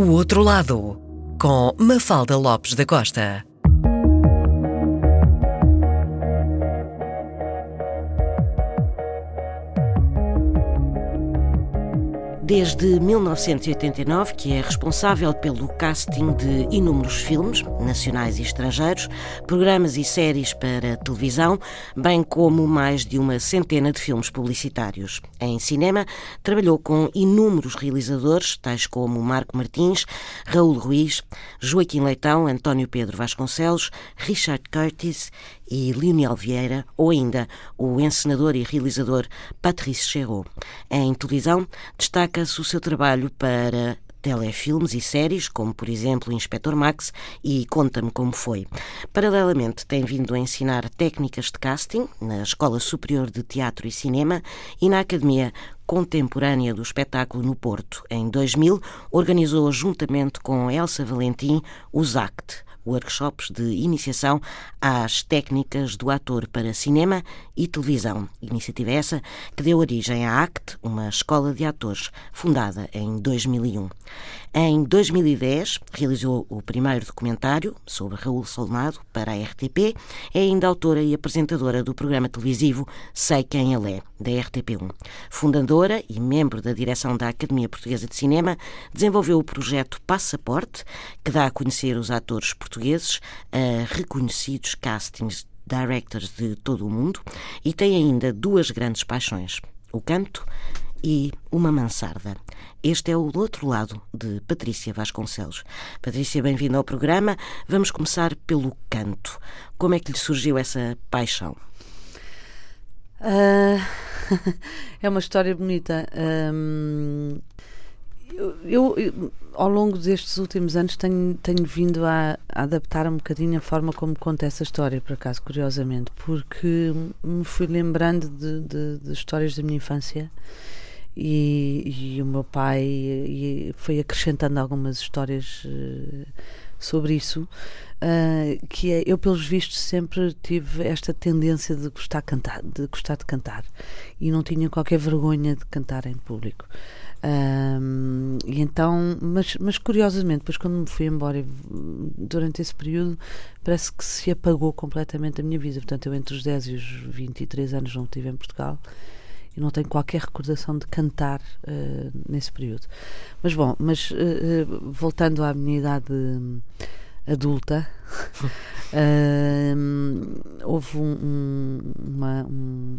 O Outro Lado, com Mafalda Lopes da Costa. Desde 1989, que é responsável pelo casting de inúmeros filmes, nacionais e estrangeiros, programas e séries para televisão, bem como mais de uma centena de filmes publicitários. Em cinema, trabalhou com inúmeros realizadores, tais como Marco Martins, Raul Ruiz, Joaquim Leitão, António Pedro Vasconcelos, Richard Curtis e Lionel Vieira, ou ainda o encenador e realizador Patrice Chéreau. Em televisão, destaca-se o seu trabalho para telefilmes e séries, como por exemplo Inspector Max e Conta-me Como Foi. Paralelamente, tem vindo a ensinar técnicas de casting na Escola Superior de Teatro e Cinema e na Academia Contemporânea do Espetáculo no Porto. Em 2000, organizou juntamente com Elsa Valentim os ACT, workshops de iniciação às técnicas do ator para cinema e televisão. Iniciativa essa que deu origem à ACT, uma escola de atores fundada em 2001. Em 2010, realizou o primeiro documentário sobre Raul Solnado para a RTP. É ainda autora e apresentadora do programa televisivo Sei Quem Ele É, da RTP1. Fundadora e membro da direção da Academia Portuguesa de Cinema, desenvolveu o projeto Passaporte, que dá a conhecer os atores portugueses a reconhecidos castings directors de todo o mundo e tem ainda duas grandes paixões: o canto e uma mansarda. Este é o outro lado de Patrícia Vasconcelos. Patrícia, bem-vinda ao programa. Vamos começar pelo canto. Como é que lhe surgiu essa paixão? Uh, é uma história bonita. eu, eu, ao longo destes últimos anos, tenho, tenho vindo a, a, adaptar um bocadinho a forma como conto essa história, por acaso, curiosamente, porque me fui lembrando de, de, de histórias da minha infância e, e o meu pai foi acrescentando algumas histórias uh, sobre isso. Uh, que é, eu pelos vistos sempre tive esta tendência de gostar cantar, de gostar de cantar e não tinha qualquer vergonha de cantar em público. Um, e então, mas, mas curiosamente, depois quando me fui embora durante esse período, parece que se apagou completamente a minha vida. Portanto, eu entre os 10 e os 23 anos não estive em Portugal e não tenho qualquer recordação de cantar uh, nesse período. Mas bom, mas uh, voltando à minha idade adulta, houve um, um, uma, um,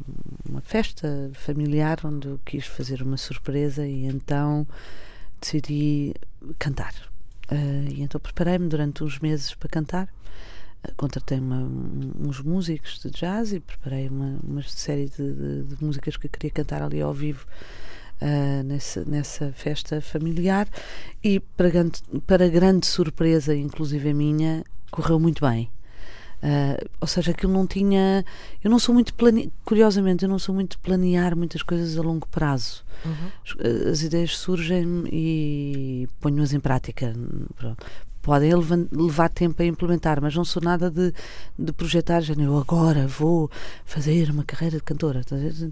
uma festa familiar onde eu quis fazer uma surpresa e então decidi cantar. e então preparei-me durante uns meses para cantar contratei uma, uns músicos de jazz e preparei uma, uma série de, de, de, músicas que eu queria cantar ali ao vivo uh, nessa, nessa festa familiar e para grande, para grande surpresa, inclusive a minha, correu muito bem. Uh, ou seja, aquilo não tinha. Eu não sou muito. Plane... Curiosamente, eu não sou muito planear muitas coisas a longo prazo. Uhum. As ideias surgem e ponho-as em prática. Pronto podem levar tempo a implementar, mas não sou nada de, de projetar, já eu agora vou fazer uma carreira de cantora.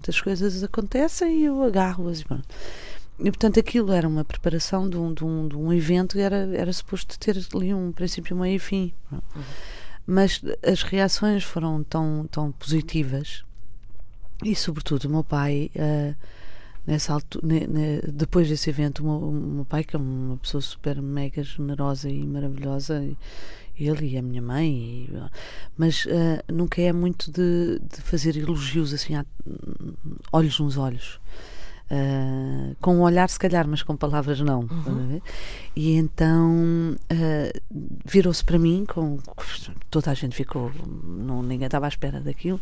As coisas acontecem e eu agarro-as. E, portanto, aquilo era uma preparação de um, de um, de um evento que era, era suposto ter ali um princípio, meio e fim. Uhum. Mas as reações foram tão, tão positivas e, sobretudo, o meu pai. Uh, nessa altura, ne, ne, depois desse evento, o meu, o meu, pai, que é uma pessoa super mega generosa e maravilhosa, ele e a minha mãe, e, mas uh, nunca é muito de, de, fazer elogios assim, a, olhos nos olhos. Uh, com um olhar, se calhar, mas com palavras não. Uhum. E então uh, virou-se para mim, com, toda a gente ficou, não, ninguém estava à espera daquilo,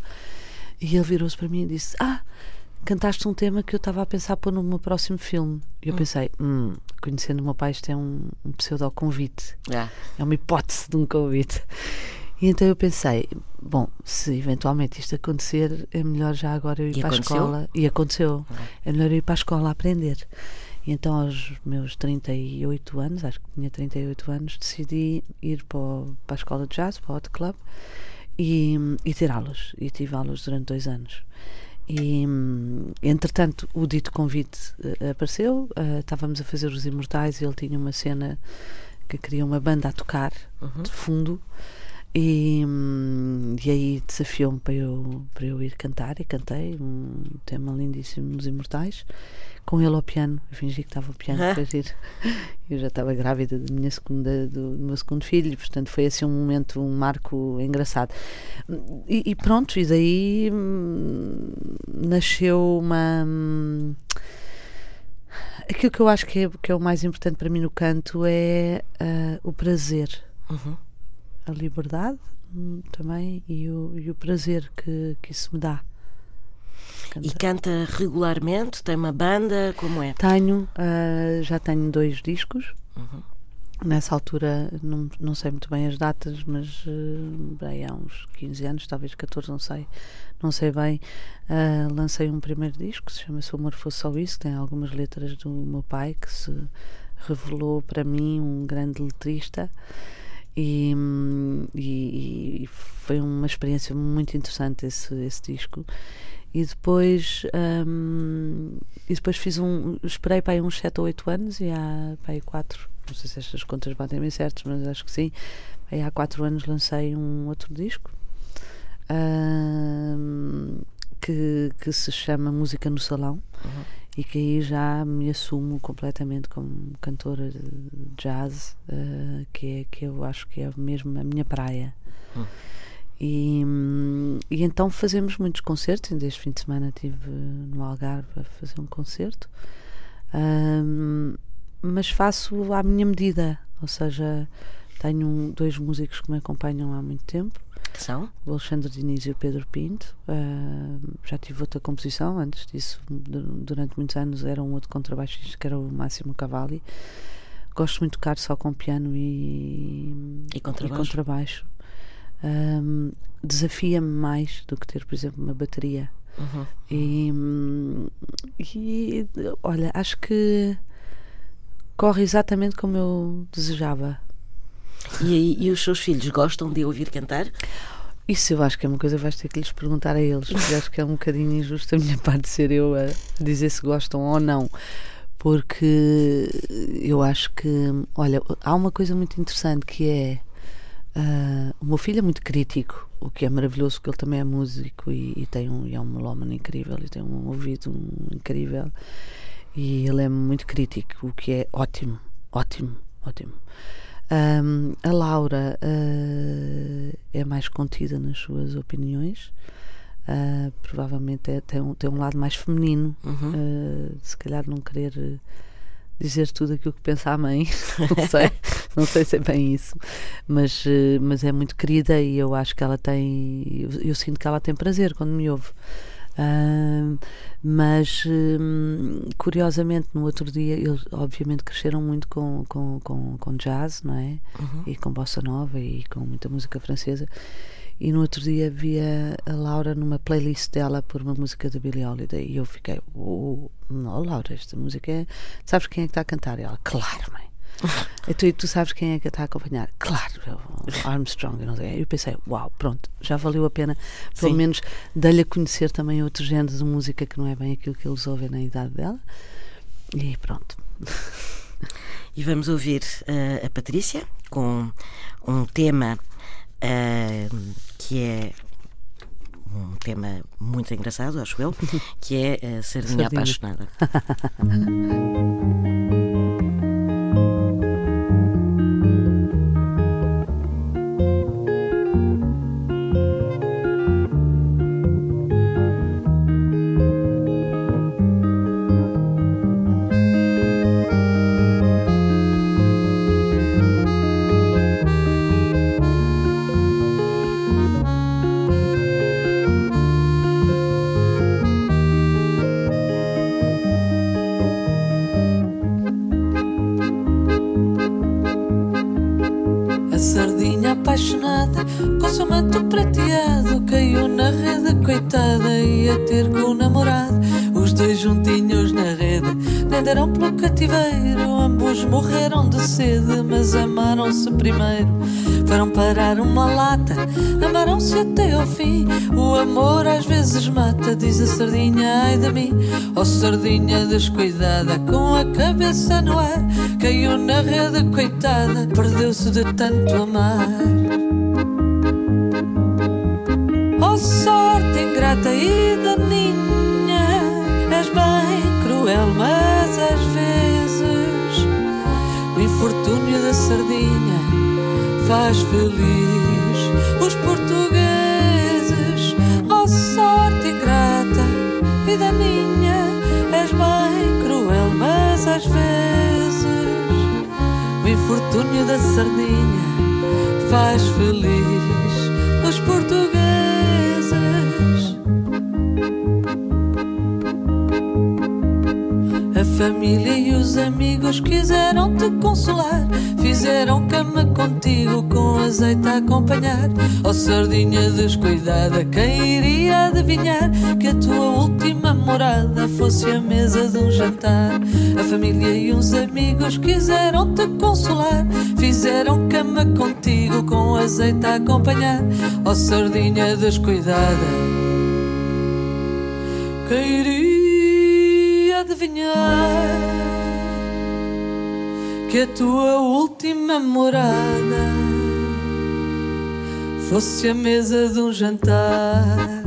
e ele virou-se para mim e disse: Ah, cantaste um tema que eu estava a pensar pôr no meu próximo filme. E eu hum. pensei, hum, conhecendo o meu pai, isto é um, um pseudo-convite. É. é uma hipótese de um convite. E então eu pensei, bom, se eventualmente isto acontecer, é melhor já agora eu ir e para aconteceu? a escola. E aconteceu. É melhor eu ir para a escola a aprender. E então, aos meus 38 anos, acho que tinha 38 anos, decidi ir para, o, para a escola de jazz, para o Hot Club, e, e ter aulas. E tive aulas durante dois anos. E, entretanto, o dito convite uh, apareceu, uh, estávamos a fazer Os Imortais e ele tinha uma cena que queria uma banda a tocar uhum. de fundo. E, e aí desafiou-me para eu, para eu ir cantar e cantei um tema lindíssimo nos Imortais com ele ao piano. Eu fingi que estava ao piano para ir. Eu já estava grávida da minha segunda, do, do, meu segundo filho, portanto foi assim um momento, um marco engraçado. E, e pronto, e daí hum, nasceu uma. Hum, aquilo que eu acho que é, que é o mais importante para mim no canto é uh, o prazer. Uhum. A liberdade hum, também e o, e o prazer que, que isso me dá. E canta regularmente? Tem uma banda? Como é? Tenho, uh, já tenho dois discos. Uhum. Nessa altura, não, não sei muito bem as datas, mas uh, bem, há uns 15 anos, talvez 14, não sei, não sei bem. Uh, lancei um primeiro disco que se chama Se o Amor Fosse Só Isso, tem algumas letras do meu pai que se revelou para mim um grande letrista. E, e, e, foi uma experiência muito interessante esse, esse disco. E depois um, e depois fiz um esperei para aí uns 7 ou 8 anos e há para aí 4 não sei se estas contas batem bem certas mas acho que sim. Aí há 4 anos lancei um outro disco um, que, que se chama Música no Salão. Uhum. E que aí já me assumo completamente como cantora de jazz uh, que, é, que eu acho que é mesmo a minha praia uhum. E, e então fazemos muitos concertos. Ainda este fim de semana estive no Algarve a fazer um concerto, um, mas faço à minha medida, ou seja, tenho dois músicos que me acompanham há muito tempo. Que são? O Alexandre Diniz e o Pedro Pinto. Uh, já tive outra composição, antes disso, durante muitos anos, era um outro contrabaixista que era o Máximo Cavalli. Gosto muito de tocar só com piano e, e contrabaixo. E contrabaixo um, desafia-me mais do que ter, por exemplo, uma bateria. Uhum. E, e, olha, acho que corre exatamente como eu desejava. E, e os seus filhos gostam de ouvir cantar? Isso eu acho que é uma coisa vais ter que lhes perguntar a eles, porque acho que é um bocadinho injusto a minha parte ser eu a dizer se gostam ou não. Porque eu acho que, olha, há uma coisa muito interessante que é Uh, o meu filho é muito crítico, o que é maravilhoso, porque ele também é músico e, e tem um, e é um melómano incrível e tem um ouvido incrível. E ele é muito crítico, o que é ótimo, ótimo, ótimo. Um, a Laura uh, é mais contida nas suas opiniões. Uh, provavelmente é, tem, um, tem um lado mais feminino, uhum. se calhar não querer dizer tudo aquilo que pensa a mãe. não sei, não sei se é bem isso, mas, mas é muito querida e eu acho que ela tem. Eu, eu sinto que ela tem prazer quando me ouve. Uh, mas uh, curiosamente no outro dia eles obviamente cresceram muito com, com, com, com jazz não é? Uhum. e com bossa nova e com muita música francesa e no outro dia via a Laura numa playlist dela por uma música da Billie Holiday e eu fiquei, oh, não, Laura, esta música é. Sabes quem é que está a cantar? E ela, claro, mãe. E tu, tu sabes quem é que está a acompanhar? Claro, Armstrong. Não sei. Eu pensei, uau, pronto, já valeu a pena, pelo Sim. menos, dar-lhe a conhecer também outros géneros de música que não é bem aquilo que eles ouvem na idade dela. E pronto. E vamos ouvir uh, a Patrícia com um tema uh, que é um tema muito engraçado, acho eu, que é a Sardinha, Sardinha. Apaixonada. cabeça ar, caiu na rede, coitada, perdeu-se de tanto amar. Oh sorte ingrata e daninha, és bem cruel, mas às vezes o infortúnio da sardinha faz feliz às vezes o infortúnio da sardinha faz feliz os portugueses. A família e os amigos quiseram te consolar. Fizeram cama contigo com azeite a acompanhar. Ó oh, sardinha descuidada, quem iria adivinhar que a tua última fosse a mesa de um jantar? A família e os amigos quiseram te consolar. Fizeram cama contigo com azeite a acompanhar. Ó oh, sardinha descuidada, quem iria adivinhar que a tua última morada fosse a mesa de um jantar.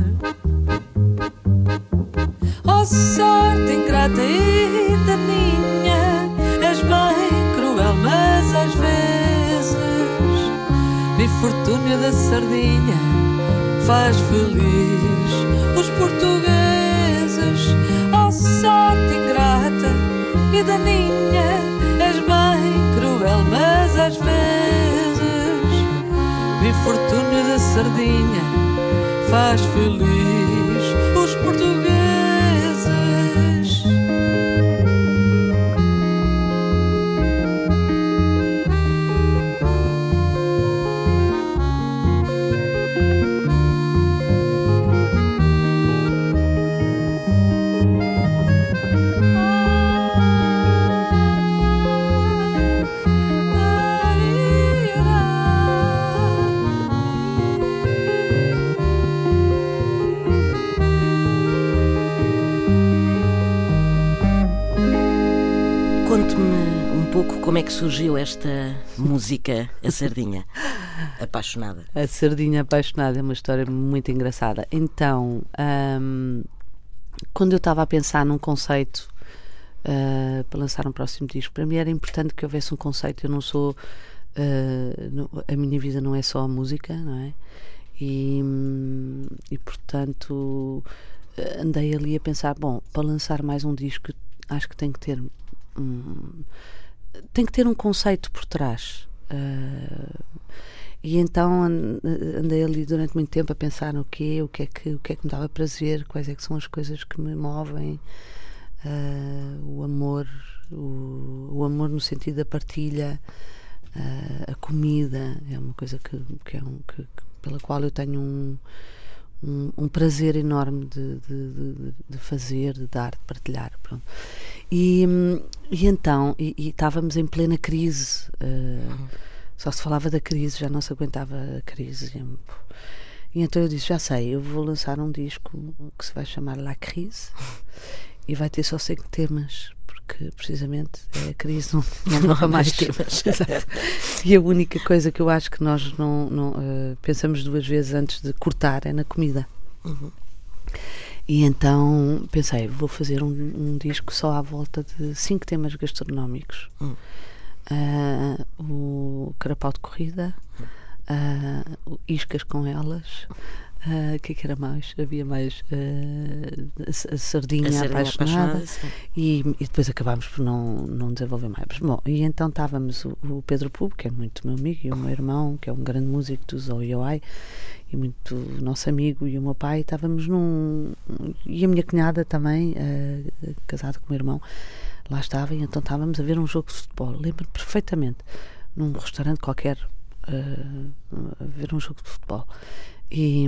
Sorte ingrata e daninha, és bem cruel, mas às vezes infortúnio da sardinha faz feliz os portugueses. Oh sorte ingrata e daninha, és bem cruel, mas às vezes o infortúnio da sardinha faz feliz como é que surgiu esta música, a Sardinha, apaixonada. A Sardinha Apaixonada é uma história muito engraçada. Então, hum, quando eu estava a pensar num conceito uh, para lançar um próximo disco, para mim era importante que houvesse um conceito. Eu não sou. Uh, não- a minha vida não é só a música, não é? E, hum, e portanto andei ali a pensar: bom, para lançar mais um disco, acho que tem que ter. um- tem que ter um conceito por trás. Uh, e então an- andei ali durante muito tempo a pensar no quê, o que é que, o que, é que me dava prazer, quais é que são as coisas que me movem, ah, o amor, o, o amor no sentido da partilha, ah, a comida, é uma coisa que, que é um, que- que- pela qual eu tenho um, um, um prazer enorme de, de, de- fazer, de dar, de partilhar. Pronto. E, hum, e então, e, e estávamos em plena crise. ah, só se falava da crise, já não se aguentava a crise. E então eu disse: Já sei, eu vou lançar um disco que se vai chamar La Crise e vai ter só cinco temas, porque precisamente é a crise, não, não, há mais temas. E a única coisa que eu acho que nós não, não, eh, pensamos duas vezes antes de cortar é na comida. E então pensei, vou fazer um, um disco só à volta de cinco temas gastronómicos. Hum. Ah, o carapau de corrida, o iscas com elas, ah, o que é que era mais? Havia mais ah, a, a sardinha, A Sardinha apaixonada, apaixonada, e, e depois acabámos por não, não desenvolver mais. Bom, e então estávamos o, o Pedro Pub, que é muito meu amigo, e o meu irmão, que é um grande músico do Zoioi, e muito nosso amigo, e o meu pai, estávamos num. e a minha cunhada também, eh, casada com o meu irmão, lá estava, e então estávamos a ver um jogo de futebol. Lembro-me perfeitamente, num restaurante qualquer, eh, a ver um jogo de futebol. E,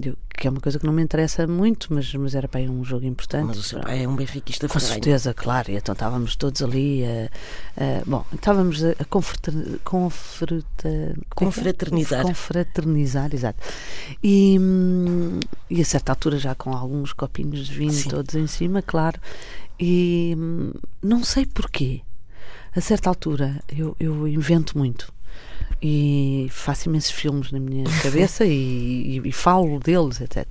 eu, que é uma coisa que não me interessa muito, mas, mas era para um jogo importante. Mas o seu pai é um benfiquista Com certeza, claro. Então estávamos todos ali a. a bom, estávamos a, a confrater, confrater, confraternizar. Confraternizar, exato. E, e a certa altura já com alguns copinhos de vinho Sim. todos em cima, claro. E não sei porquê. A certa altura eu, eu invento muito e faço imensos filmes na minha cabeça e, e, e, falo deles, etc.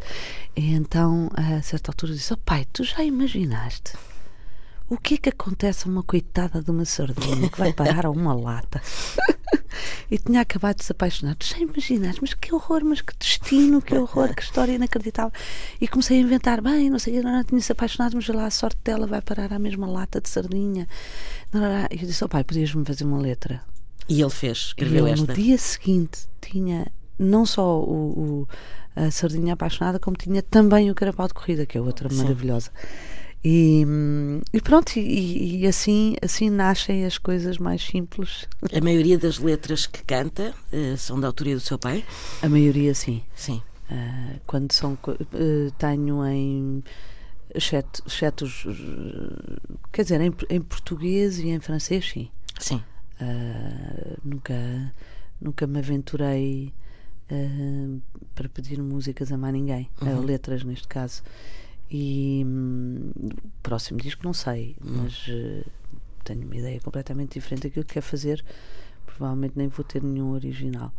E então, a certa altura, disse: oh, pai, tu já imaginaste o que é que acontece a uma coitada de uma sardinha que vai parar a uma lata? e tinha acabado de se apaixonar. Tu já imaginaste? Mas que horror, mas que destino, que horror, que história inacreditável. E comecei a inventar: bem, não sei, não, tinha se apaixonado, mas lá a sorte dela vai parar à mesma lata de sardinha. E eu disse: oh, pai, podias-me fazer uma letra? E ele fez, escreveu e esta. No dia seguinte tinha não só o, o, a Sardinha Apaixonada, como tinha também o Carapau de Corrida, que é outra Sim. maravilhosa. E, e pronto, e, e, assim, assim nascem as coisas mais simples. A maioria das letras que canta uh, são da autoria do seu pai? A maioria, sim. Sim. Uh, quando são. Uh, tenho em. Exceto, exceto os. Quer dizer, em, em português e em francês, sim. Sim. Uh, nunca, nunca me aventurei uh, para pedir músicas a mais ninguém, uhum. letras neste caso. E um, próximo disco não sei, uhum. mas uh, tenho uma ideia completamente diferente daquilo que quer fazer. Provavelmente nem vou ter nenhum original.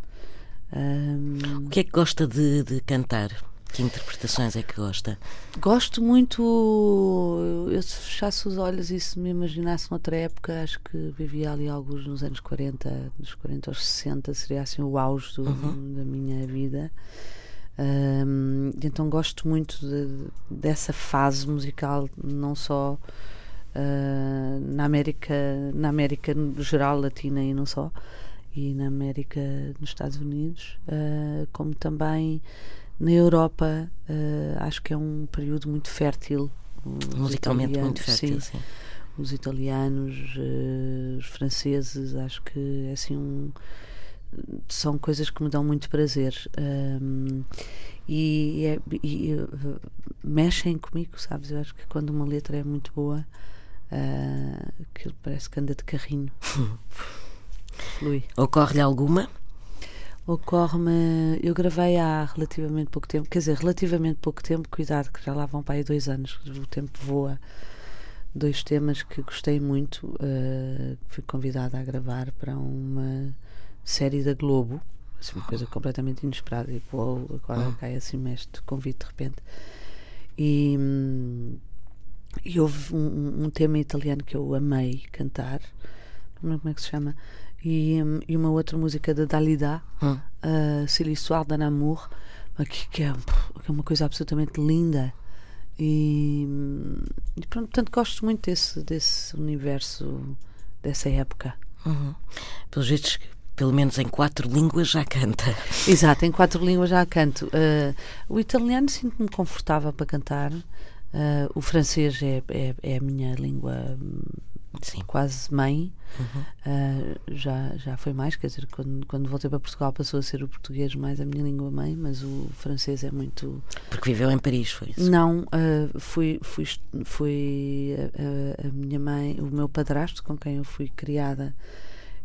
Um, o que é que gosta de, de cantar? Que interpretações é que gosta? Gosto muito. Eu, se fechasse os olhos e se me imaginasse noutra época, acho que vivia ali alguns nos anos 40, dos 40 aos 60, seria assim o auge do, uhum. da minha vida. Um, então gosto muito de, dessa fase musical, não só uh, na América, na América no geral, latina e não só, e na América nos Estados Unidos, uh, como também na Europa, uh, acho que é um período muito fértil. Musicalmente muito fértil, sim. sim. Os italianos, uh, os franceses, acho que é assim um, são coisas que me dão muito prazer. Um, e, é, e, uh, mexem comigo, sabes? Eu acho que quando uma letra é muito boa, uh, aquilo parece que anda de carrinho. Flui. Ocorre-lhe alguma? Ocorre-me. Eu gravei há relativamente pouco tempo, quer dizer, relativamente pouco tempo, cuidado, que já lá vão para aí dois anos, o tempo voa. Dois temas que gostei muito. Uh, fui convidada a gravar para uma série da Globo, assim, uma coisa completamente inesperada. E pô, agora cai assim este convite de repente. E, e houve um, um tema italiano que eu amei cantar, não lembro como é que se chama e, e uma outra música da Dalida, hum. uh, C'est l'histoire d'un amour, que, que, é, que é uma coisa absolutamente linda. E, e pronto, portanto, gosto muito desse, desse universo, dessa época. Uhum. Pelos vistos, pelo menos em quatro línguas já canta. Exato, em quatro línguas já canto. Uh, o italiano sinto-me confortável para cantar. Uh, o francês é, é, é, a minha língua Sim. quase mãe. Uhum. Uh, já, já foi mais, quer dizer, quando, quando voltei para Portugal passou a ser o português mais a minha língua mãe, mas o francês é muito. Porque viveu em Paris, foi isso? Não, uh, fui, fui, fui a, a, minha mãe, o meu padrasto, com quem eu fui criada,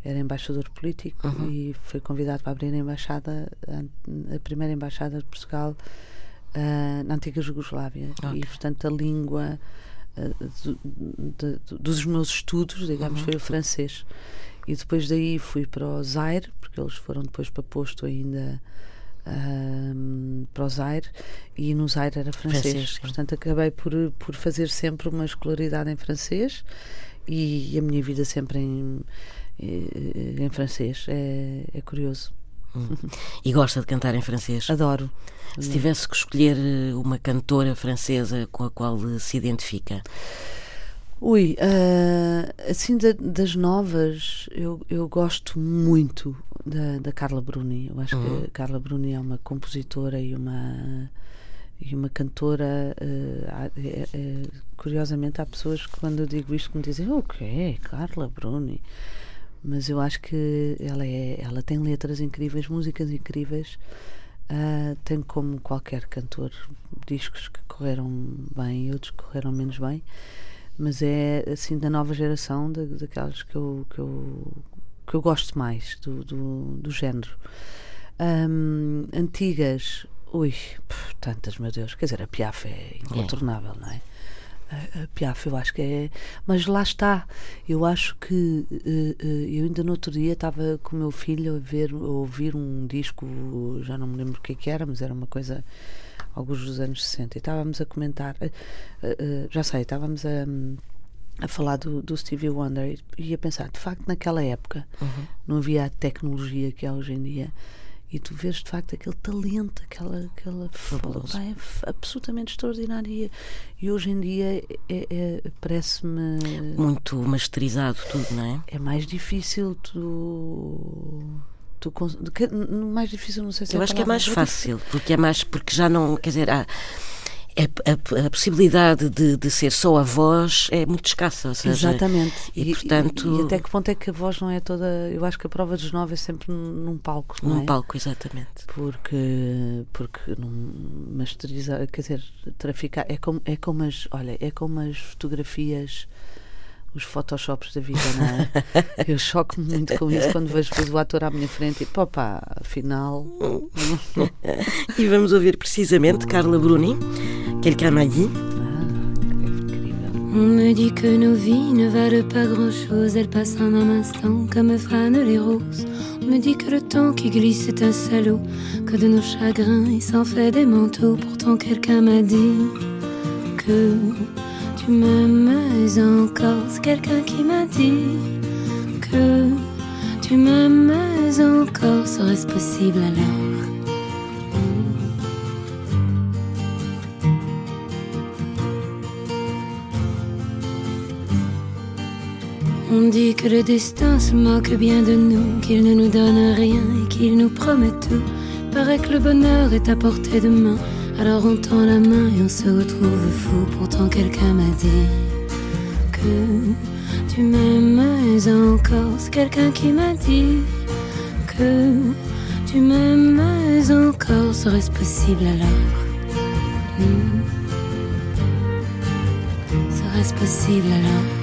era embaixador político uhum. e foi convidado para abrir a embaixada, a, a primeira embaixada de Portugal uh, na antiga Jugoslávia. Okay. E, portanto, a língua de, de, dos meus estudos, digamos, uhum. foi o francês. E depois daí fui para o Zaire, porque eles foram depois para posto ainda um, para o Zaire, e no Zaire era francês. francês Portanto, acabei por, por fazer sempre uma escolaridade em francês e a minha vida sempre em, em francês. É, é curioso. Hum. E gosta de cantar em francês? Adoro. Se tivesse que escolher eh, uma cantora francesa com a qual se identifica? Ui, uh, assim da, das novas, eu, eu gosto muito da, da Carla Bruni. Eu acho uhum. que a Carla Bruni é uma compositora e uma e uma cantora. Uh, é, é, curiosamente, há pessoas que, quando eu digo isto, me dizem: O okay, que Carla Bruni? Mas eu acho que ela, é, ela tem letras incríveis, músicas incríveis. Uh, tenho como qualquer cantor discos que correram bem e outros que correram menos bem, mas é assim da nova geração, da, daquelas que eu, que eu, que eu gosto mais do, do, do género. Um, antigas, ui, pff, tantas, meu Deus, quer dizer, a Piaf é incontornável, é. não é? A, Piaf, eu acho que é. Mas lá está. Eu acho que. Uh, uh, eu ainda no outro dia estava com o meu filho a, ver, a ouvir um disco, já não me lembro o que, é que era, mas era uma coisa. Alguns dos anos 60. E estávamos a comentar. Uh, já sei, estávamos a. a falar do, do Stevie Wonder e a pensar, de facto, naquela época uhum. não havia a tecnologia que há hoje em dia e tu vês de facto aquele talento, aquela, aquela Fabuloso. é absolutamente extraordinária. E hoje em dia é, é, parece-me. Muito masterizado tudo, não é? É mais difícil tu. tu mais difícil, não sei se Eu é acho que é mais fácil, porque é mais. porque já não. quer dizer, há é, a, a, possibilidade de, de, ser só a voz é muito escassa. Seja, Exatamente. E, e, portanto, e, até que ponto é que a voz não é toda. Eu acho que a prova dos nove é sempre num palco. Num é? palco, exatamente. Porque, porque não masterizar, quer dizer, traficar. É como, é como as. Olha, é como as fotografias os photoshops da vida, não é? Eu choco-me muito com isso quando vejo depois o ator à minha frente e pá, afinal. e vamos ouvir precisamente Carla Bruni, Quelqu'un m'a dit. On me dit que nos vies ne valent pas grand-chose, elles passent en un instant comme fanent les roses. On me dit que le temps qui glisse est un salaud, que de nos chagrins il s'en fait des manteaux. Pourtant quelqu'un m'a dit que tu m'aimes encore. C'est quelqu'un qui m'a dit que tu m'aimes encore. Serait-ce possible alors? On dit que le destin se moque bien de nous, qu'il ne nous donne rien et qu'il nous promet tout. Paraît que le bonheur est à portée de main. Alors on tend la main et on se retrouve fou. Pourtant quelqu'un m'a dit que tu m'aimes encore. C'est quelqu'un qui m'a dit que tu m'aimes encore. Serait-ce possible alors? Hmm. Serait-ce possible alors?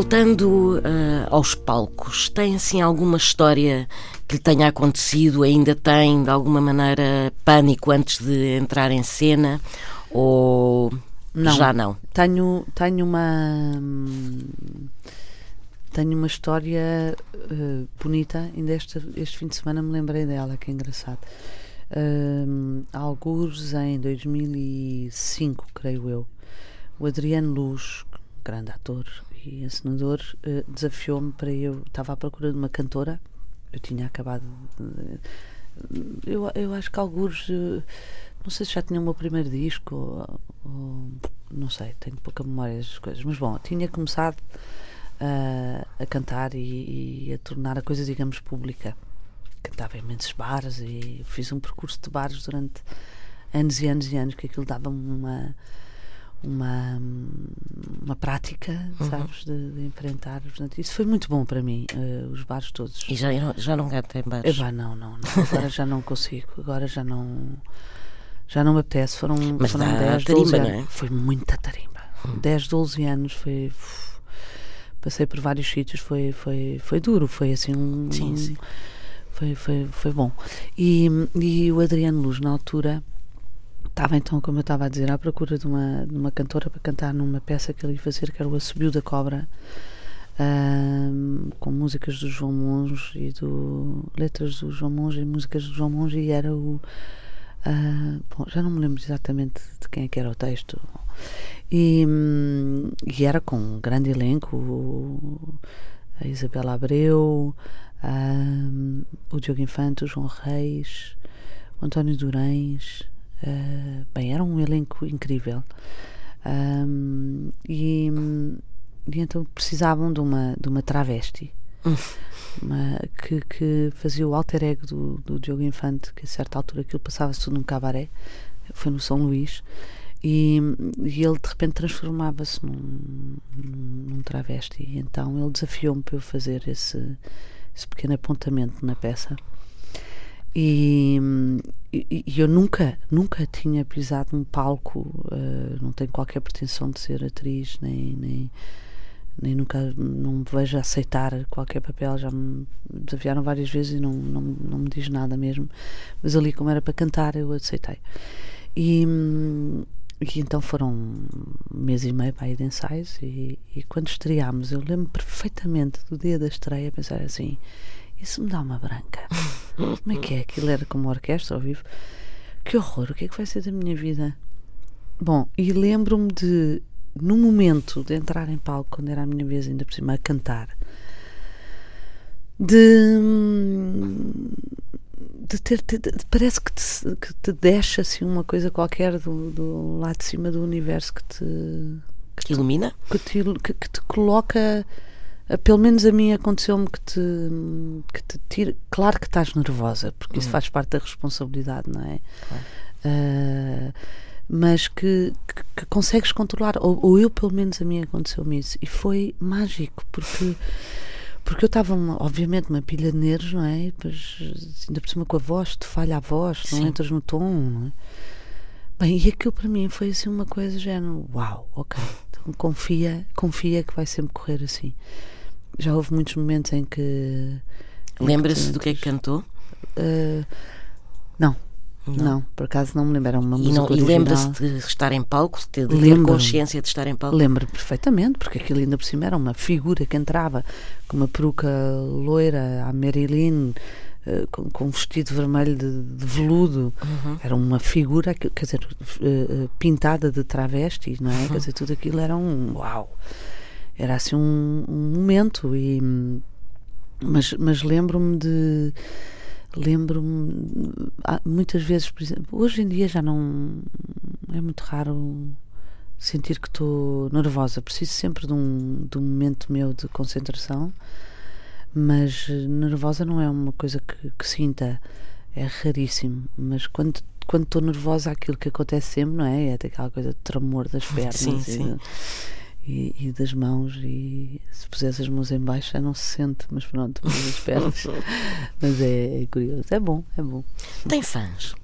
Voltando uh, aos palcos, tem assim alguma história que lhe tenha acontecido, ainda tem de alguma maneira pânico antes de entrar em cena? Ou não, já não? Tenho, tenho uma tenho uma história uh, bonita, ainda este, este fim de semana me lembrei dela, que é engraçado. Uh, alguns em 2005, creio eu, o Adriano Luz, grande ator, e encenador uh, desafiou-me para eu. Estava à procura de uma cantora, eu tinha acabado. De, eu, eu acho que alguns. Uh, não sei se já tinha o meu primeiro disco, ou, ou, não sei, tenho pouca memória das coisas, mas bom, tinha começado uh, a cantar e, e, a tornar a coisa, digamos, pública. frequentava imensos bares e fiz um percurso de bares durante anos e anos e anos, que aquilo dava uma uma, uma prática, uhum. sabes, de, de, enfrentar. Portanto, isso foi muito bom para mim, uh, os bares todos. E já, já não canta em bares? Eh, não, não, não, Agora já não consigo. Agora já não. Já não me apetece. Foram, Mas foram 10, tarimba, 12 anos. É? Foi muita tarimba. Hum. 10, 12 anos foi. Uf, passei por vários sítios, foi, foi, foi duro, foi assim um. Sim, sim. Foi, foi, foi bom. E, e o Adriano Luz, na altura, Estava então, como eu estava a dizer, à procura de uma, de uma cantora para cantar numa peça que ele ia fazer, que era o Assobio da Cobra, um, com músicas do João Monge e do. letras do João Monge e músicas do João Monge, e era o. Uh, bom, já não me lembro exatamente de quem é que era o texto. E, e era com um grande elenco: a Isabela Abreu, um, o Diogo Infante, o João Reis, o António Durães. Uh, bem, era um elenco incrível. Um, e, e, então precisavam de uma, de uma travesti uma, que, que fazia o alter ego do, do Diogo Infante, que a certa altura aquilo passava-se tudo num cabaré, foi no São Luís. E, e ele de repente transformava-se num, num, travesti. Então ele desafiou-me para eu fazer esse, esse pequeno apontamento na peça. E, e, eu nunca, nunca tinha pisado um palco, uh, não tenho qualquer pretensão de ser atriz, nem, nem, nem nunca não me vejo a aceitar qualquer papel. Já me desafiaram várias vezes e não, não, não me diz nada mesmo. Mas ali, como era para cantar, eu aceitei. E, e então foram um mês e meio para ir de ensaios. E, e quando estreámos, eu lembro perfeitamente do dia da estreia, pensar assim isso me dá uma branca. Como é que é? Aquilo era como uma orquestra ao vivo. Que horror, o que é que vai ser da minha vida? Bom, e lembro-me de, no momento de entrar em palco, quando era a minha vez, ainda por cima, a cantar, de, de ter, de, de, parece que te, que te deixa assim uma coisa qualquer do, do lado de cima do universo que te que, que ilumina que te, que, te coloca pelo menos a mim aconteceu-me que te, que te tira. Claro que estás nervosa, porque isso uhum. faz parte da responsabilidade, não é? Claro. Uh, mas que, que, que, consegues controlar, ou, ou, eu, pelo menos, a mim aconteceu-me isso, e foi mágico, porque. Porque eu estava, obviamente, uma pilha de nervos, não é? Depois, ainda por cima com a voz, te falha a voz, não entras no tom, não é? Bem, e aquilo para mim foi assim uma coisa género, uau, ok, então confia, confia que vai sempre correr assim já houve muitos momentos em que. Lembra-se do que é que cantou? Uh, não, não. não. por acaso não me lembro. Era uma e música. e lembra-se de estar em palco, de ter, de ter consciência de estar em palco? Lembro perfeitamente, porque aquilo ainda por cima era uma figura que entrava com uma peruca loira, a Marilyn. Uh, com, com, um vestido vermelho de, de veludo, uhum. era uma figura, quer dizer, uh, pintada de travesti, não é? Uhum. Quer dizer, tudo aquilo era um uau era assim um, um momento e mas, mas lembro-me de lembro-me muitas vezes por exemplo, hoje em dia já não é muito raro sentir que estou nervosa. Preciso sempre de um, de um momento meu de concentração mas nervosa não é uma coisa que, que sinta. É raríssimo mas quando quando estou nervosa aquilo que acontece sempre não é? É aquela coisa de tremor das pernas sim, sim e, e, das mãos e se pusesse as mãos em baixo já não se sente, mas pronto, as pernas. mas é, é, curioso, é bom, é bom. Tem fãs?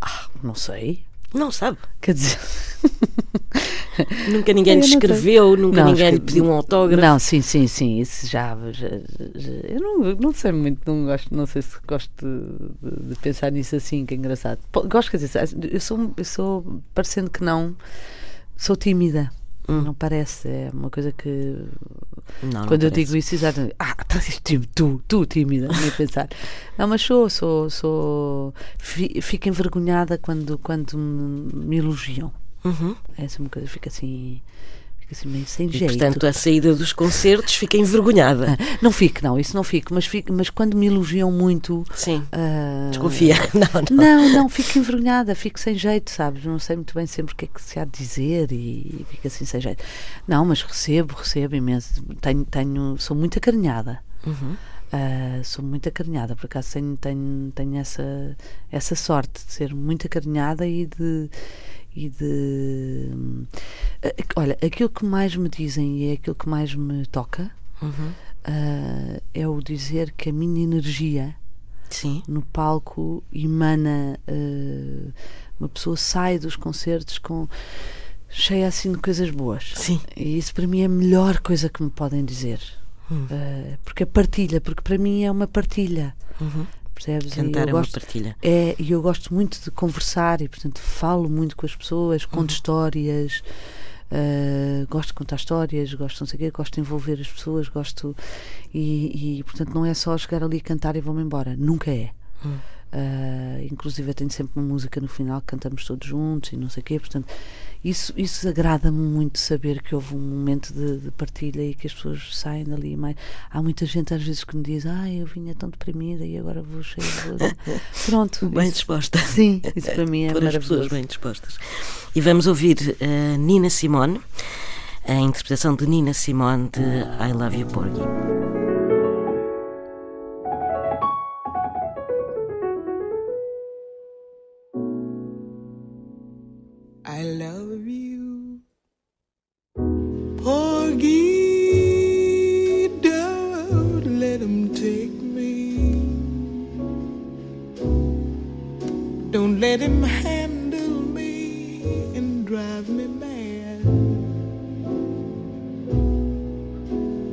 Ah, não sei. Não sabe? Quer dizer. nunca ninguém lhe escreveu, nunca não, ninguém lhe pediu um autógrafo. Não, sim, sim, sim. Isso já. já, já eu não, não sei muito, não gosto, não sei se gosto de, de, pensar nisso assim, que é engraçado. Gosto, quer dizer, eu sou, eu sou parecendo que não, sou tímida. Hum. Não parece, é uma coisa que. Não, quando não eu digo isso, exatamente. Ah, estás tu, tu, tímida, nem pensar. Não, mas sou, sou, sou. Fico envergonhada quando, quando me elogiam. Uhum. Essa é uma coisa, fica assim assim meio sem e, jeito. Portanto, a saída dos concertos fica envergonhada. Não fico, não, isso não fico, mas, fico, mas quando me elogiam muito. Sim. Uh... Desconfia. Não, não. Não, não, fico envergonhada, fico sem jeito, sabes? Não sei muito bem sempre o que é que se há de dizer e fico assim sem jeito. Não, mas recebo, recebo imenso. Tenho, tenho, sou muito acarinhada. Uhum. Uh, sou muito acarinhada, por acaso tenho, tenho, tenho essa, essa sorte de ser muito acarinhada e de. E de uh, olha, aquilo que mais me dizem e é aquilo que mais me toca uhum. uh, é o dizer que a minha energia Sim. no palco emana. uma pessoa sai dos concertos com cheia assim de coisas boas. Sim. E isso para mim é a melhor coisa que me podem dizer. Uh, porque a partilha, porque para mim é uma partilha. Uhum. Percebes? Cantar é gosto, uma partilha. É, e eu gosto muito de conversar e, portanto, falo muito com as pessoas, conto uhum. histórias. Uh, gosto de contar histórias, gosto de não sei o quê, gosto de envolver as pessoas, gosto. E, e, portanto, não é só chegar ali, cantar e vou-me embora. Nunca é. Uhum. Uh, inclusive, eu tenho sempre uma música no final que cantamos todos juntos e não sei o quê. Portanto, isso, isso agrada-me muito saber que houve um momento de, de, partilha e que as pessoas saem dali. Mais... Há muita gente às vezes que me diz: Ah, eu vinha tão deprimida e agora vou cheia de. Pronto. bem isso, disposta. Sim, isso para mim é Por maravilhoso. as pessoas bem dispostas. E vamos ouvir uh, Nina Simone, a interpretação de Nina Simone de I Love You Porgy. Let him handle me and drive me mad.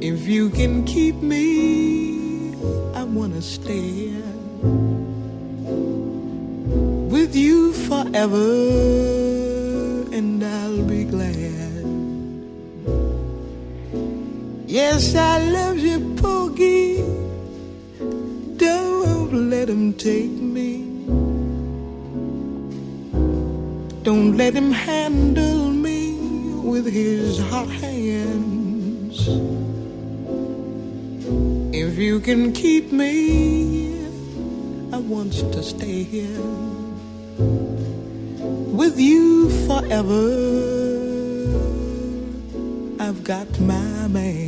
If you can keep me, I wanna stay with you forever and I'll be glad. Yes, I love you, Pokey. Don't let him take me. Don't let him handle me with his hot hands. If you can keep me, I want to stay here with you forever. I've got my man.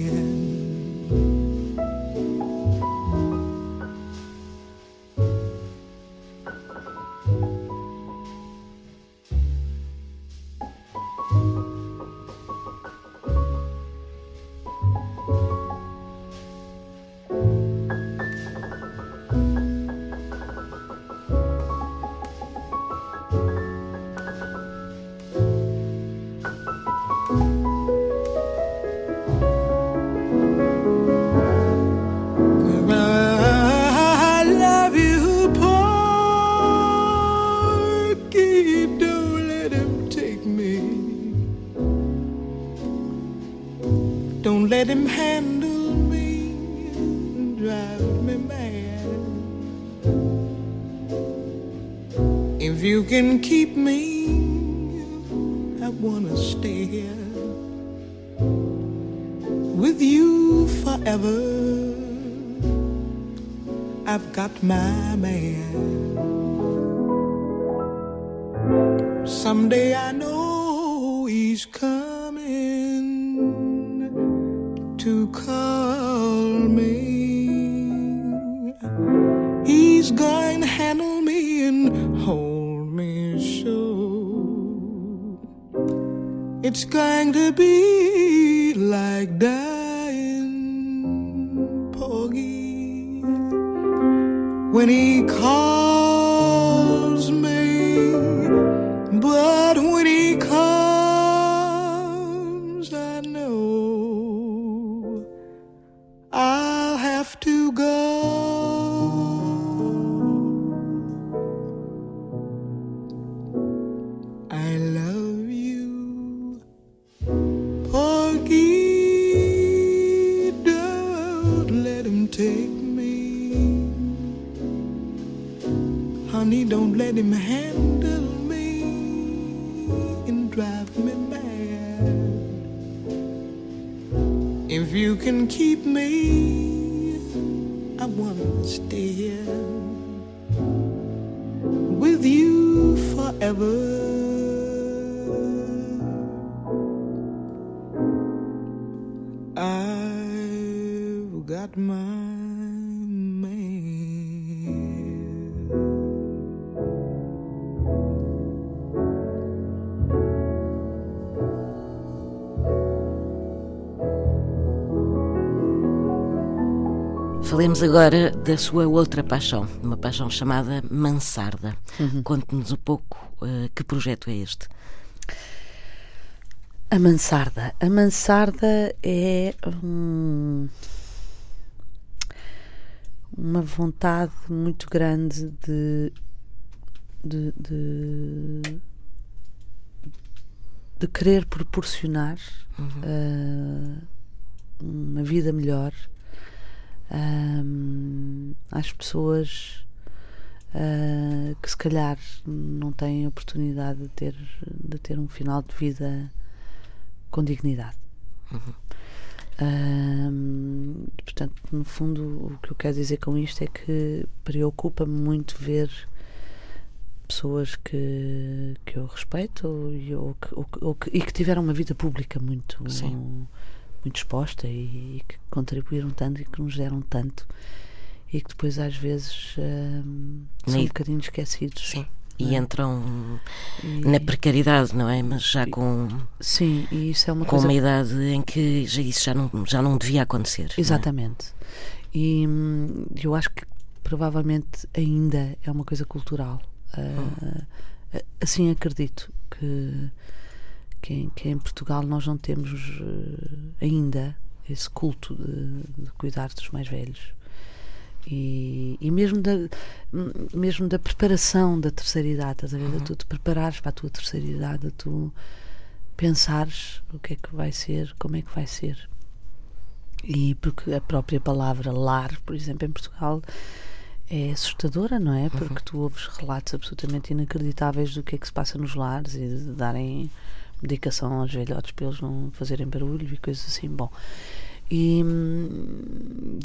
With you forever. I've got my man. Someday I know he's coming to call me. He's going to handle me and hold me so. It's going to be like dying, Porgy, when he calls not my man. Falemos agora da sua outra paixão, uma paixão chamada Mansarda. Uhum. Conte-nos um pouco uh, que projeto é este. A mansarda. A mansarda é um, uma vontade muito grande de, de, de, de querer proporcionar uhum. uh, uma vida melhor um, às pessoas uh, que se calhar não têm oportunidade de ter, de ter um final de vida com dignidade. Uhum. Um, portanto, no fundo, o que eu quero dizer com isto é que preocupa-me muito ver pessoas que, que eu respeito ou, ou, ou, que, e que tiveram uma vida pública muito. Sim muito exposta e, e, que contribuíram tanto e que nos deram tanto e que depois às vezes um, são um bocadinho esquecidos. Sim. E é? entram e... na precariedade, não é? Mas já com. Sim, e isso é uma com coisa. uma idade em que já, isso já não, já não devia acontecer. É? Exatamente. É? E hum, eu acho que provavelmente ainda é uma coisa cultural. Hum. Uh, assim acredito que que em, que em Portugal nós não temos uh, ainda esse culto de, de, cuidar dos mais velhos. E, e mesmo, da, mesmo da preparação da terceira idade, estás a ver? Uhum. Tu te preparares para a tua terceira idade, de tu pensares o que é que vai ser, como é que vai ser. E porque a própria palavra lar, por exemplo, em Portugal é assustadora, não é? Porque uhum. tu ouves relatos absolutamente inacreditáveis do que é que se passa nos lares e de darem medicação aos velhotes para eles não fazerem barulho e coisas assim. Bom, e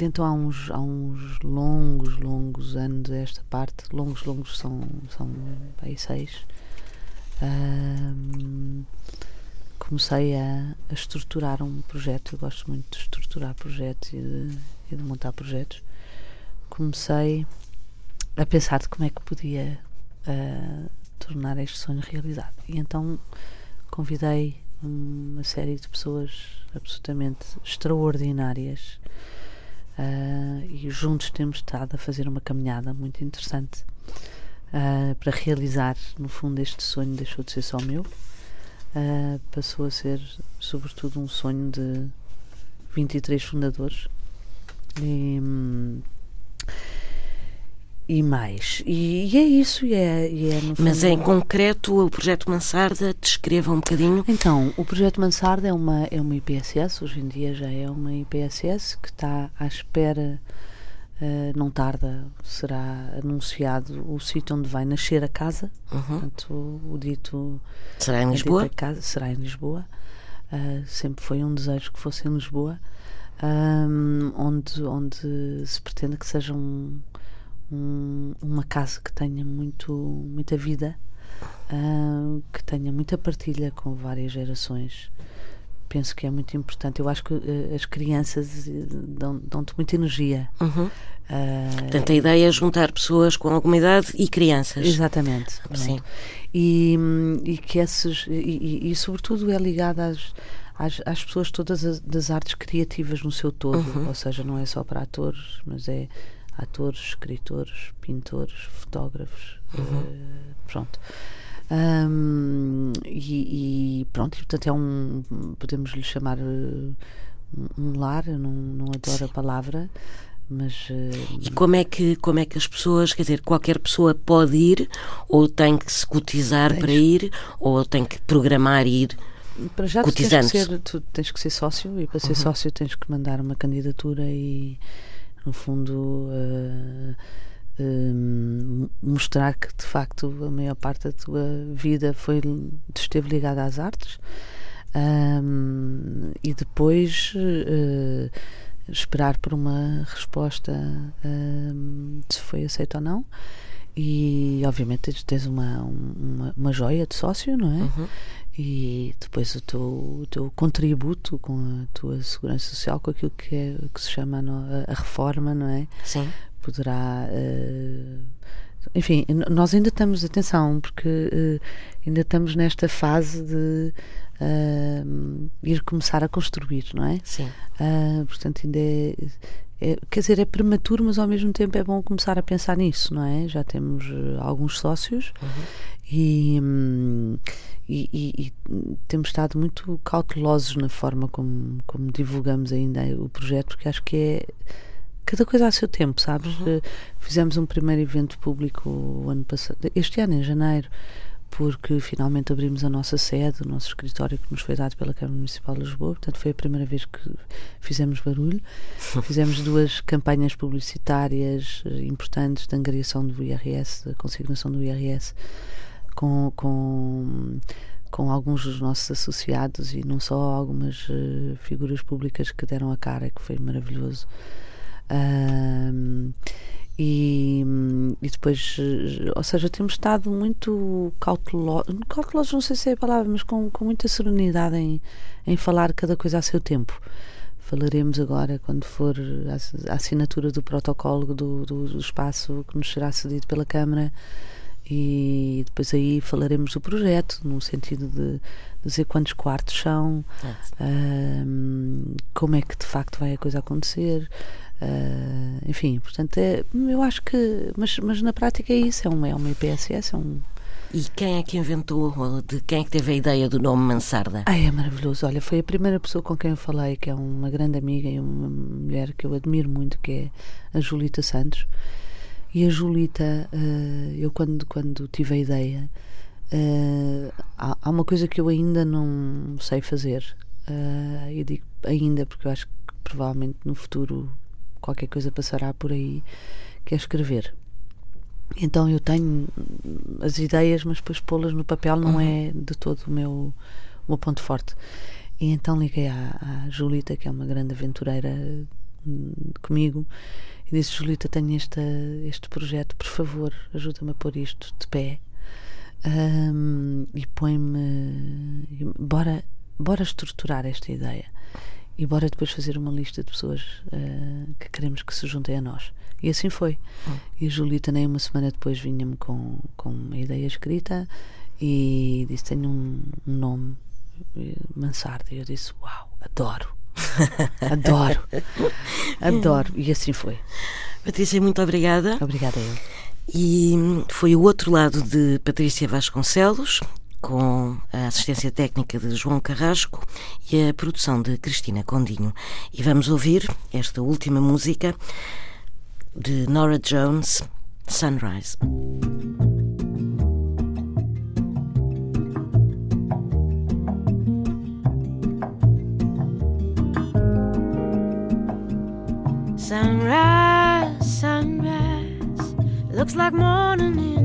então há uns, há uns longos, longos anos esta parte, longos, longos são, são aí seis. Um, comecei a, a, estruturar um projeto. Eu gosto muito de estruturar projetos e de, e de montar projetos. Comecei a pensar de como é que podia uh, tornar este sonho realidade. E então convidei uma série de pessoas absolutamente extraordinárias uh, e juntos temos estado a fazer uma caminhada muito interessante uh, para realizar, no fundo, este sonho deixou de ser só meu, uh, passou a ser, sobretudo, um sonho de 23 fundadores. E, hum, e mais. E, e, é isso. E é, e é Mas em concreto, o projeto Mansarda, descreva um bocadinho. Então, o projeto Mansarda é uma, é uma IPSS, hoje em dia já é uma IPSS que está à espera, uh, não tarda, será anunciado o sítio onde vai nascer a casa. Uhum. Portanto, o, o, dito. Será em Lisboa? Casa, será em Lisboa. Uh, sempre foi um desejo que fosse em Lisboa. Um, onde, onde se pretende que seja um um, uma casa que tenha muito, muita vida, uh, que tenha muita partilha com várias gerações. Penso que é muito importante. Eu acho que uh, as crianças eh, dão-te dão muita energia. Uhum. Uh, Portanto, a ideia é juntar pessoas com alguma idade e crianças. Exatamente. Sim. E, e que esses. E, e, e, sobretudo é ligado às, às, às pessoas todas as, das artes criativas no seu todo. Uhum. Ou seja, não é só para atores, mas é atores, escritores, pintores, fotógrafos, uhum. uh, pronto. Um, e, e, pronto, e, portanto é um, podemos lhe chamar uh, um lar, eu não, não adoro Sim. a palavra, mas uh, e como é que como é que as pessoas quer dizer qualquer pessoa pode ir ou tem que se cotizar tens, para ir ou tem que programar ir para já cotizando tens que ser, tu tens que ser sócio e para ser uhum. sócio tens que mandar uma candidatura e no fundo, uh, mostrar que de facto a maior parte da tua vida foi, esteve ligada às artes. Um, e depois uh, esperar por uma resposta se foi aceito ou não e obviamente tens uma, uma, uma joia de sócio, não é? Uhum e depois o teu, o teu contributo com a tua segurança social, com aquilo que, é, que se chama a, a reforma, não é? Sim. Poderá. Uh, enfim, nós ainda estamos, atenção, porque uh, ainda estamos nesta fase de uh, ir começar a construir, não é? Sim. portanto, ainda é, é, quer dizer, é prematuro, mas ao mesmo tempo é bom começar a pensar nisso, não é? Já temos uh, alguns sócios uhum. e, um, e, e, e, temos estado muito cautelosos na forma como, como divulgamos ainda o projeto, porque acho que é cada coisa a seu tempo, sabes? Uhum. Uh, fizemos um primeiro evento público ano passado, este ano, em janeiro porque finalmente abrimos a nossa sede, o nosso escritório que nos foi dado pela Câmara Municipal de Lisboa, portanto foi a primeira vez que fizemos barulho. Fizemos duas campanhas publicitárias eh, importantes de angariação do IRS, da consignação do IRS, com, com, com alguns dos nossos associados e não só algumas uh, figuras públicas que deram a cara, que foi maravilhoso. E, e depois, ou seja, temos estado muito cautelosos, cautelosos não sei se é a palavra, mas com, com muita serenidade em, em falar cada coisa a seu tempo. Falaremos agora quando for a, a assinatura do protocolo do, do, do, espaço que nos será cedido pela Câmara e depois aí falaremos do projeto, no sentido de dizer quantos quartos são, é. como é que de facto vai a coisa acontecer. Uh, enfim, portanto, é, eu acho que. Mas, mas na prática é isso, é uma, é uma IPSS, é um. E quem é que inventou, ou de quem é que teve a ideia do nome Mansarda? Ai, é maravilhoso. Olha, foi a primeira pessoa com quem eu falei, que é uma grande amiga e uma mulher que eu admiro muito, que é a Julita Santos. E a Julita, uh, eu quando, quando tive a ideia, uh, há, há, uma coisa que eu ainda não sei fazer. Eu digo ainda porque eu acho que provavelmente no futuro qualquer coisa passará por aí, que é escrever. Então eu tenho as ideias, mas depois pô-las no papel não uhum. é de todo o meu, o meu ponto forte. E então liguei à, à Julita, que é uma grande aventureira hum, comigo, e disse: Julita, tenho este, este projeto, por favor, ajuda-me a pôr isto de pé. Um, e põe-me. Bora, bora estruturar esta ideia e bora depois fazer uma lista de pessoas uh, que queremos que se juntem a nós. E assim foi. Hum. E a Julita, nem uma semana depois, vinha-me com, com uma ideia escrita e disse: Tenho um, um nome, Mansarda. E eu disse: Uau, adoro, adoro, adoro. E assim foi. Patrícia, muito obrigada. Obrigada a eu. E foi o outro lado de Patrícia Vasconcelos, com a assistência técnica de João Carrasco e a produção de Cristina Condinho. E vamos ouvir esta última música de Nora Jones, Sunrise. Sunrise, sunrise, looks like morning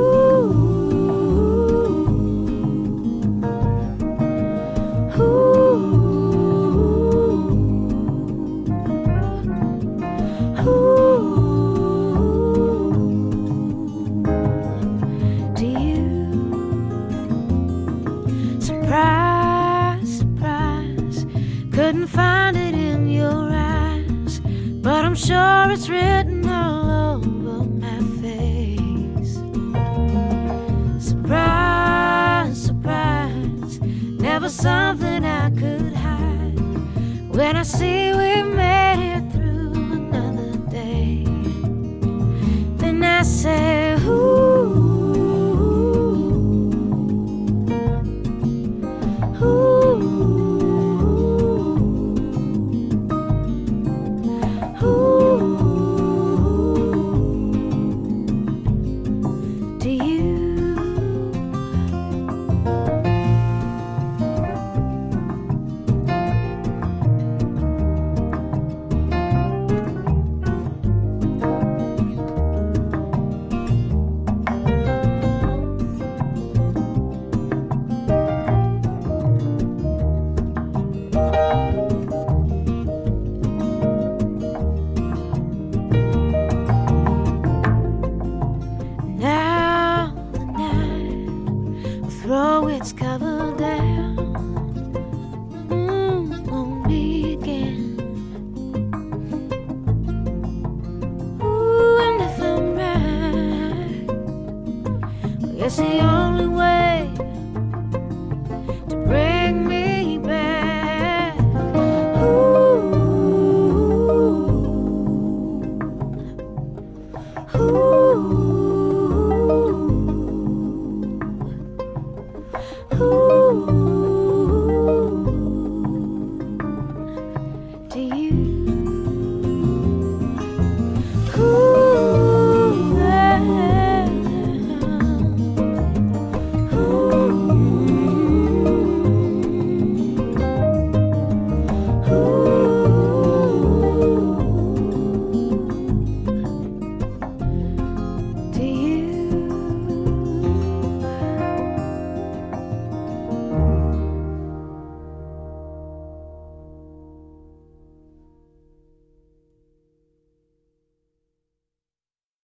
It's written all over my face. Surprise, surprise, never something I could hide. When I see we